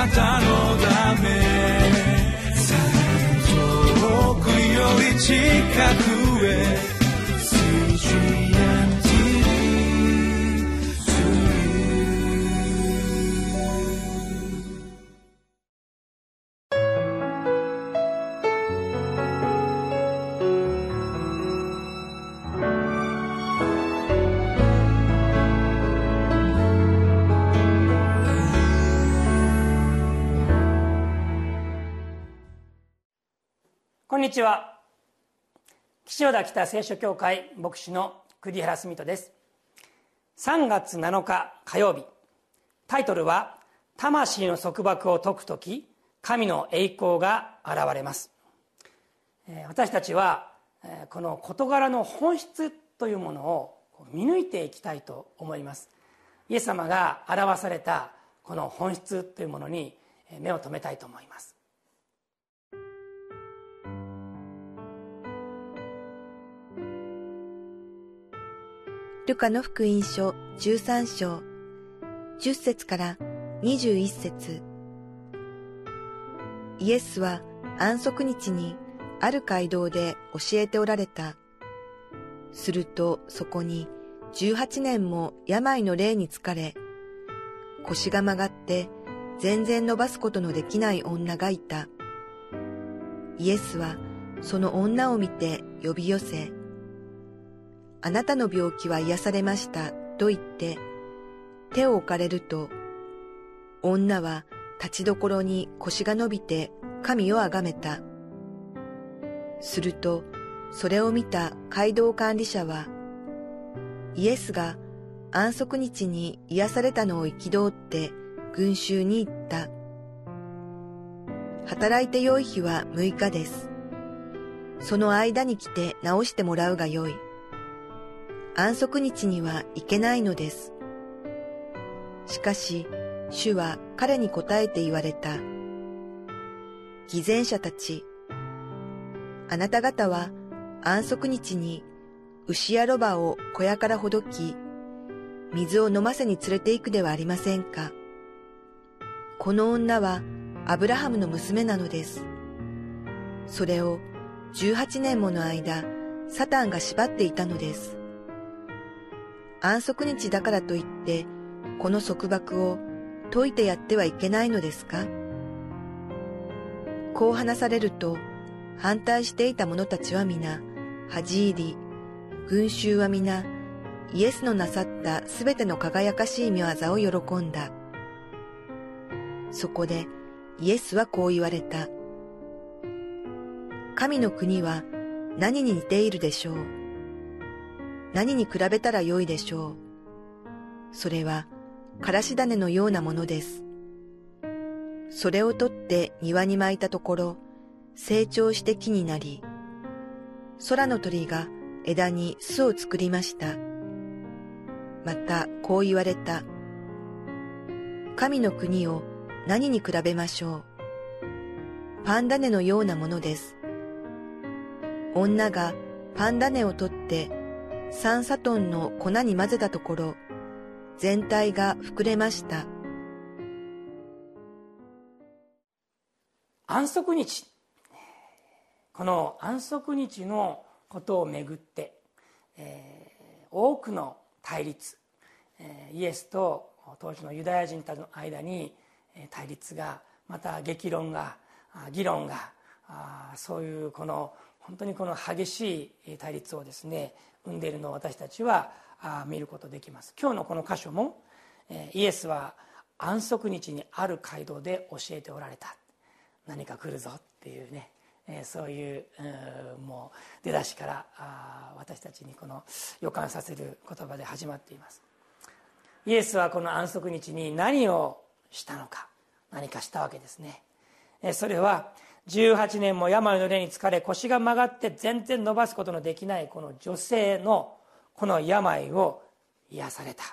なたのため。遠くより近く。んにちは。岸和田北聖書協会牧師の栗原澄人です。3月7日火曜日。タイトルは「魂の束縛を解く時神の栄光が現れます」私たちはこの事柄の本質というものを見抜いていきたいと思います。イエス様が表されたこの本質というものに目を留めたいと思います。ルカの福音書13章10節から21節イエスは安息日にある街道で教えておられた。するとそこに18年も病の霊に疲れ、腰が曲がって全然伸ばすことのできない女がいた。イエスはその女を見て呼び寄せ、あなたの病気は癒されましたと言って手を置かれると女は立ちどころに腰が伸びて神をあがめた。するとそれを見た街道管理者はイエスが安息日に癒されたのを憤って群衆に言った。働いて良い日は6日です。その間に来て直してもらうがよい。安息日には行けないのです。しかし、主は彼に答えて言われた。偽善者たち、あなた方は安息日に牛やロバを小屋からほどき、水を飲ませに連れて行くではありませんか。この女はアブラハムの娘なのです。それを18年もの間、サタンが縛っていたのです。安息日だからといって、この束縛を解いてやってはいけないのですか？こう話されると、反対していた者たちは皆、恥入り、群衆は皆、イエスのなさったすべての輝かしい見業を喜んだ。そこでイエスはこう言われた。神の国は何に似ているでしょう？何に比べたらよいでしょう？それは、からし種のようなものです。それを取って庭に巻いたところ、成長して木になり、空の鳥が枝に巣を作りました。また、こう言われた。神の国を何に比べましょう？パンダネのようなものです。女がパンダネを取って3サトンの粉に混ぜたところ、全体が膨れました。安息日。この安息日のことをめぐって、えー、多くの対立、えー、イエスと当時のユダヤ人との間に対立がまた激論が議論がそういうこの本当にこの激しい対立をですね生んでいるのを私たちは見ることできます。今日のこの箇所もイエスは安息日にある街道で教えておられた。何か来るぞっていうね。そういうもう出だしから私たちにこの予感させる言葉で始まっています。イエスはこの安息日に何をしたのか。何かしたわけですね。それは18年も病の霊に疲れ腰が曲がって全然伸ばすことのできないこの女性のこの病を癒された、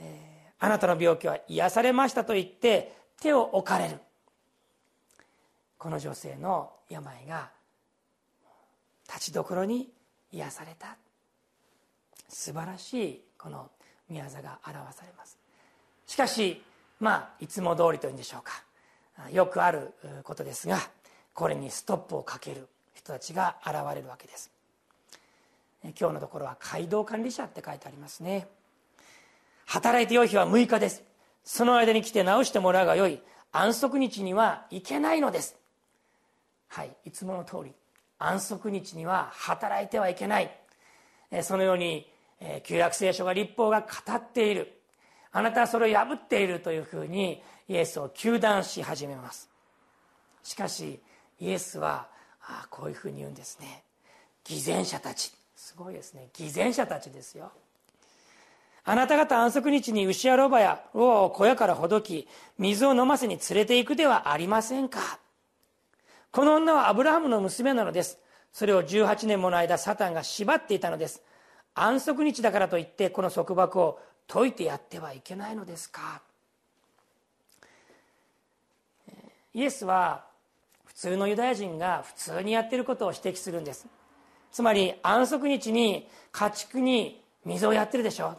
えー、あなたの病気は癒されましたと言って手を置かれる。この女性の病が立ちどころに癒された。素晴らしいこの宮座が表されます。しかしまあいつも通りというんでしょうか。よくあることですがこれにストップをかける人たちが現れるわけです。今日のところは街道管理者って書いてありますね。働いてよい日は6日です。その間に来て直してもらうがよい。安息日にはいけないのです。はいいつもの通り安息日には働いてはいけない。そのように旧約聖書が立法が語っている。あなたはそれを破っているというふうにイエスを糾弾し始めます。しかしイエスはあこういうふうに言うんですね。偽善者たち。すごいですね。偽善者たちですよ。あなた方安息日に牛やロバやロアを小屋からほどき水を飲ませに連れて行くではありませんか。この女はアブラハムの娘なのです。それを18年もの間サタンが縛っていたのです。安息日だからといってこの束縛を解いてやってはいけないのですか？イエスは普通のユダヤ人が普通にやっていることを指摘するんです。つまり安息日に家畜に水をやってるでしょ。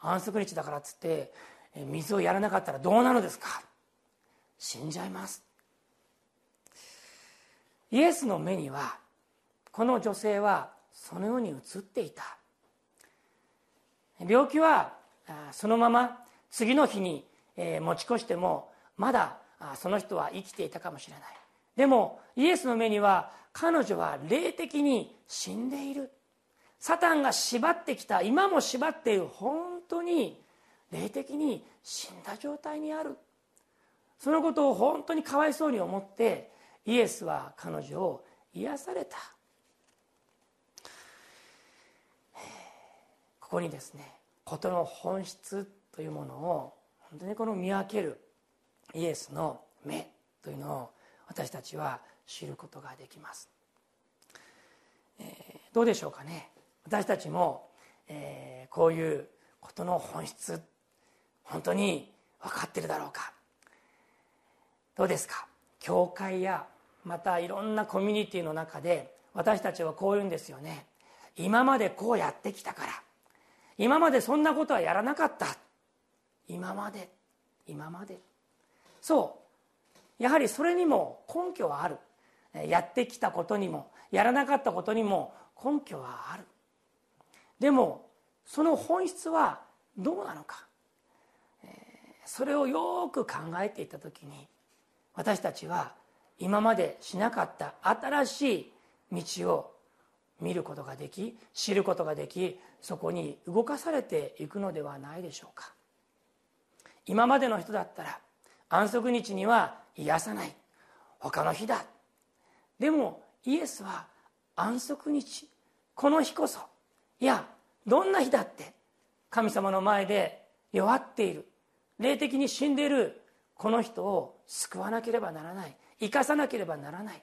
安息日だからっつって水をやらなかったらどうなのですか？死んじゃいます。イエスの目にはこの女性はそのように映っていた。病気はそのまま次の日に持ち越してもまだその人は生きていたかもしれない。でもイエスの目には彼女は霊的に死んでいる。サタンが縛ってきた今も縛っている本当に霊的に死んだ状態にある。そのことを本当にかわいそうに思ってイエスは彼女を癒された。ここにですね事の本質というものを本当にこの見分けるイエスの目というのを私たちは知ることができます、えー、どうでしょうかね。私たちも、えー、こういうことの本質本当に分かってるだろうか。どうですか？教会やまたいろんなコミュニティの中で私たちはこう言うんですよね。今までこうやってきたから。今までそんなことはやらなかった。今まで。今まで。そう。やはりそれにも根拠はある。やってきたことにもやらなかったことにも根拠はある。でもその本質はどうなのか。それをよく考えていた時に私たちは今までしなかった新しい道を見ることができ知ることができそこに動かされていくのではないでしょうか。今までの人だったら安息日には癒さない。他の日だ。でもイエスは安息日この日こそいやどんな日だって神様の前で弱っている。霊的に死んでいるこの人を救わなければならない。生かさなければならない。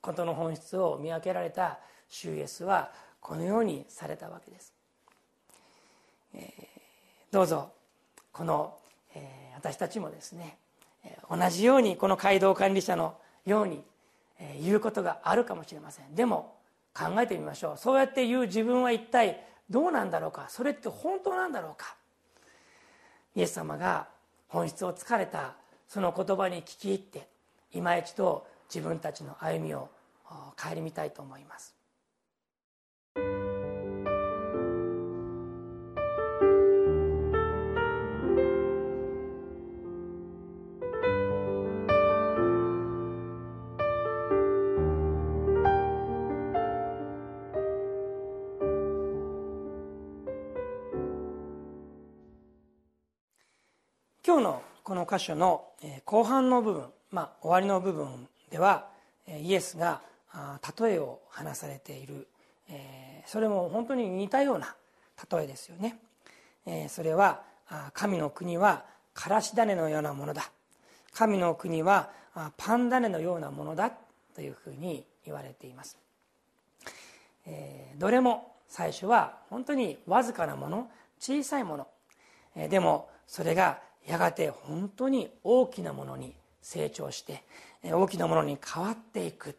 ことの本質を見分けられた主イエスはこのようにされたわけです、えー、どうぞこの、えー、私たちもですね同じようにこの街道管理者のように、えー、言うことがあるかもしれません。でも考えてみましょう。そうやって言う自分は一体どうなんだろうか。それって本当なんだろうか。イエス様が本質をつかれたその言葉に聞き入って今一度自分たちの歩みを顧みたいと思います。今日のこの箇所の後半の部分、まあ、終わりの部分ではイエスが例えを話されている。それも本当に似たような例えですよね。それは神の国はからし種のようなものだ。神の国はパン種のようなものだというふうに言われています。どれも最初は本当にわずかなもの小さいもの。でもそれがやがて本当に大きなものに成長して大きなものに変わっていく。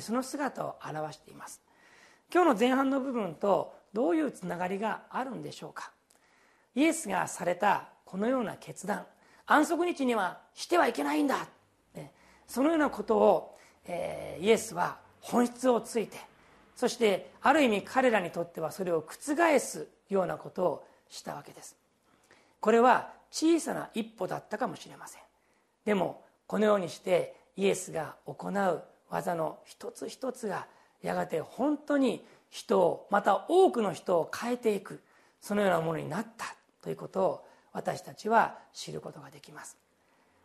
その姿を表しています。今日の前半の部分とどういうつながりがあるんでしょうか。イエスがされたこのような決断安息日にはしてはいけないんだ、そのようなことを、イエスは本質をついてそしてある意味彼らにとってはそれを覆すようなことをしたわけです。これは小さな一歩だったかもしれません。でもこのようにしてイエスが行う技の一つ一つがやがて本当に人をまた多くの人を変えていくそのようなものになったということを私たちは知ることができます。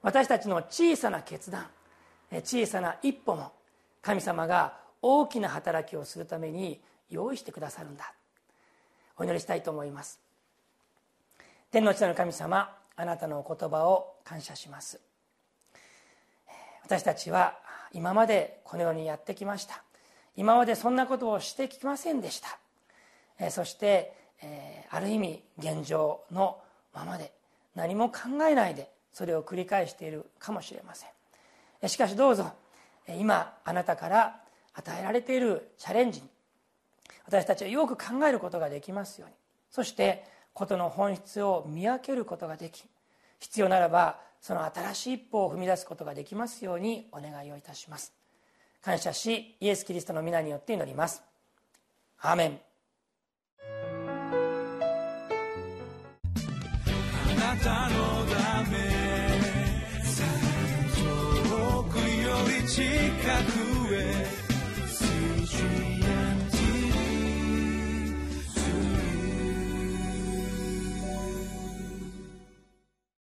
私たちの小さな決断小さな一歩も神様が大きな働きをするために用意してくださるんだ。お祈りしたいと思います。天の地の神様あなたのお言葉を感謝します。私たちは今までこのようにやってきました。今までそんなことをしてきませんでした。そしてある意味現状のままで何も考えないでそれを繰り返しているかもしれません。しかしどうぞ今あなたから与えられているチャレンジに私たちはよく考えることができますように。そして事の本質を見分けることができ必要ならばその新しい一歩を踏み出すことができますようにお願いをいたします。感謝しイエス・キリストの皆によって祈ります。アーメン。あなたのため遠くより近く